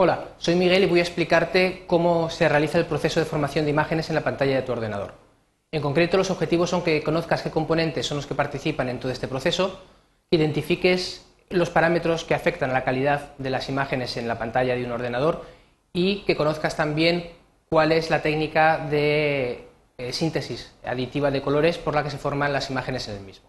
Hola, soy Miguel y voy a explicarte cómo se realiza el proceso de formación de imágenes en la pantalla de tu ordenador. En concreto, los objetivos son que conozcas qué componentes son los que participan en todo este proceso, identifiques los parámetros que afectan a la calidad de las imágenes en la pantalla de un ordenador y que conozcas también cuál es la técnica de eh, síntesis aditiva de colores por la que se forman las imágenes en el mismo.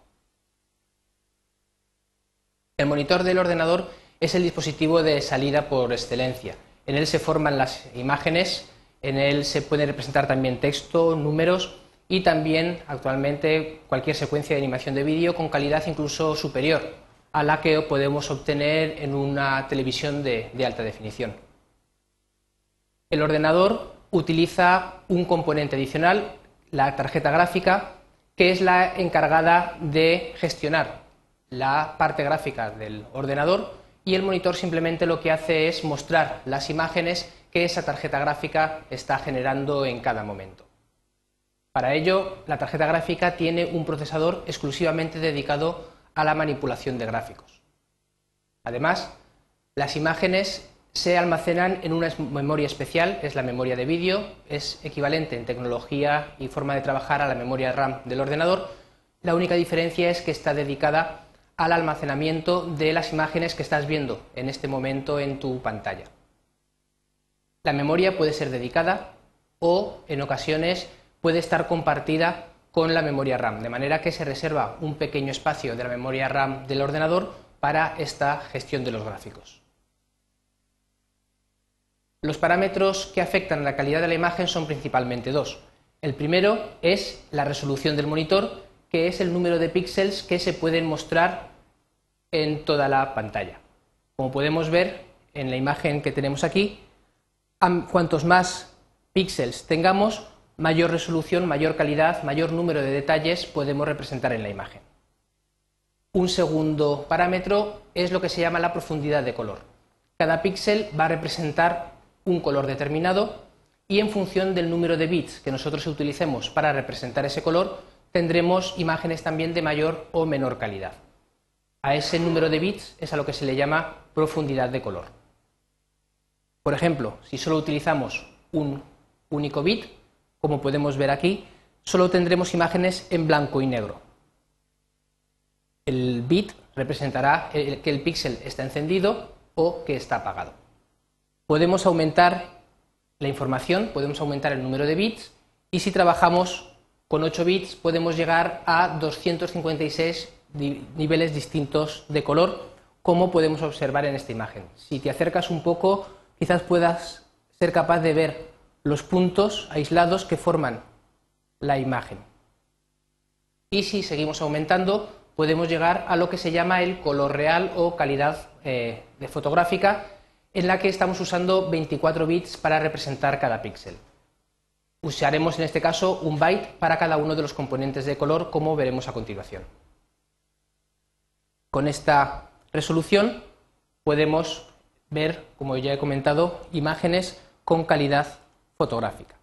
El monitor del ordenador es el dispositivo de salida por excelencia. En él se forman las imágenes, en él se puede representar también texto, números y también actualmente cualquier secuencia de animación de vídeo con calidad incluso superior a la que podemos obtener en una televisión de, de alta definición. El ordenador utiliza un componente adicional, la tarjeta gráfica, que es la encargada de gestionar la parte gráfica del ordenador y el monitor simplemente lo que hace es mostrar las imágenes que esa tarjeta gráfica está generando en cada momento. Para ello, la tarjeta gráfica tiene un procesador exclusivamente dedicado a la manipulación de gráficos. Además, las imágenes se almacenan en una memoria especial, es la memoria de vídeo, es equivalente en tecnología y forma de trabajar a la memoria RAM del ordenador. La única diferencia es que está dedicada al almacenamiento de las imágenes que estás viendo en este momento en tu pantalla. La memoria puede ser dedicada o en ocasiones puede estar compartida con la memoria RAM, de manera que se reserva un pequeño espacio de la memoria RAM del ordenador para esta gestión de los gráficos. Los parámetros que afectan a la calidad de la imagen son principalmente dos. El primero es la resolución del monitor, que es el número de píxeles que se pueden mostrar en toda la pantalla. Como podemos ver en la imagen que tenemos aquí, cuantos más píxeles tengamos, mayor resolución, mayor calidad, mayor número de detalles podemos representar en la imagen. Un segundo parámetro es lo que se llama la profundidad de color. Cada píxel va a representar un color determinado y en función del número de bits que nosotros utilicemos para representar ese color, tendremos imágenes también de mayor o menor calidad. A ese número de bits es a lo que se le llama profundidad de color. Por ejemplo, si solo utilizamos un único bit, como podemos ver aquí, solo tendremos imágenes en blanco y negro. El bit representará que el píxel está encendido o que está apagado. Podemos aumentar la información, podemos aumentar el número de bits y si trabajamos con 8 bits podemos llegar a 256 niveles distintos de color, como podemos observar en esta imagen. Si te acercas un poco, quizás puedas ser capaz de ver los puntos aislados que forman la imagen. Y si seguimos aumentando, podemos llegar a lo que se llama el color real o calidad eh, de fotográfica, en la que estamos usando 24 bits para representar cada píxel. Usaremos en este caso un byte para cada uno de los componentes de color, como veremos a continuación. Con esta resolución podemos ver, como ya he comentado, imágenes con calidad fotográfica.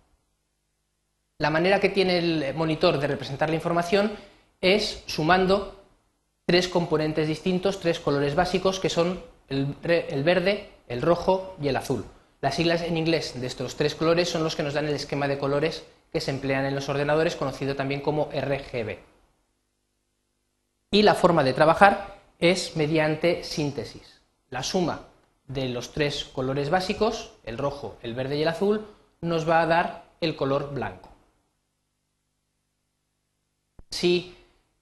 La manera que tiene el monitor de representar la información es sumando tres componentes distintos, tres colores básicos, que son el, verde, el rojo y el azul. Las siglas en inglés de estos tres colores son los que nos dan el esquema de colores que se emplean en los ordenadores, conocido también como RGB. Y la forma de trabajar es mediante síntesis. La suma de los tres colores básicos, el rojo, el verde y el azul, nos va a dar el color blanco. Si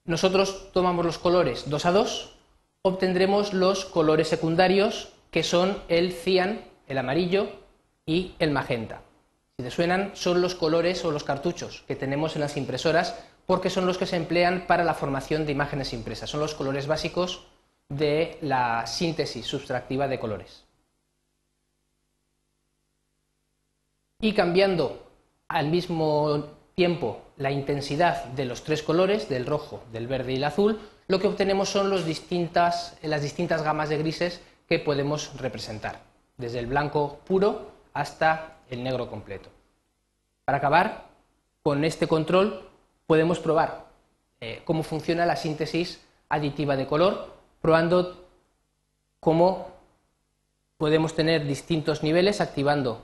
nosotros tomamos los colores 2 a 2, obtendremos los colores secundarios que son el cian, el amarillo y el magenta. Si te suenan, son los colores o los cartuchos que tenemos en las impresoras porque son los que se emplean para la formación de imágenes impresas. Son los colores básicos de la síntesis sustractiva de colores. Y cambiando al mismo tiempo la intensidad de los tres colores, del rojo, del verde y el azul, lo que obtenemos son las distintas gamas de grises que podemos representar, desde el blanco puro hasta el negro completo. Para acabar, con este control podemos probar eh, cómo funciona la síntesis aditiva de color, probando cómo podemos tener distintos niveles activando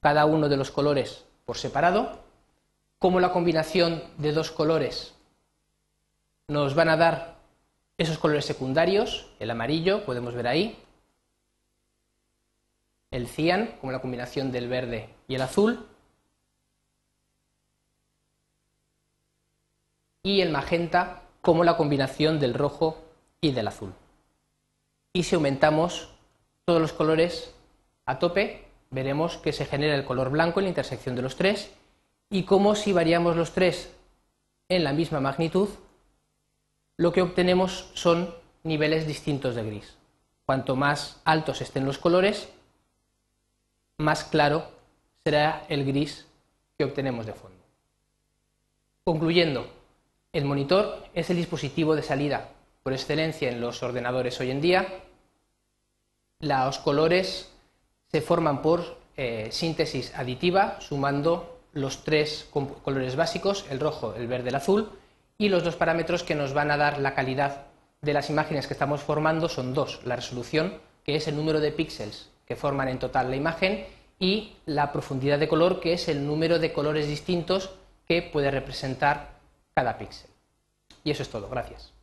cada uno de los colores por separado, cómo la combinación de dos colores nos van a dar esos colores secundarios, el amarillo, podemos ver ahí, el cian, como la combinación del verde y el azul, y el magenta como la combinación del rojo y del azul. Y si aumentamos todos los colores a tope, veremos que se genera el color blanco en la intersección de los tres y como si variamos los tres en la misma magnitud, lo que obtenemos son niveles distintos de gris. Cuanto más altos estén los colores, más claro será el gris que obtenemos de fondo. Concluyendo, el monitor es el dispositivo de salida por excelencia en los ordenadores hoy en día. Los colores se forman por eh, síntesis aditiva, sumando los tres colores básicos, el rojo, el verde, el azul, y los dos parámetros que nos van a dar la calidad de las imágenes que estamos formando son dos, la resolución, que es el número de píxeles que forman en total la imagen, y la profundidad de color, que es el número de colores distintos que puede representar cada píxel. Y eso es todo. Gracias.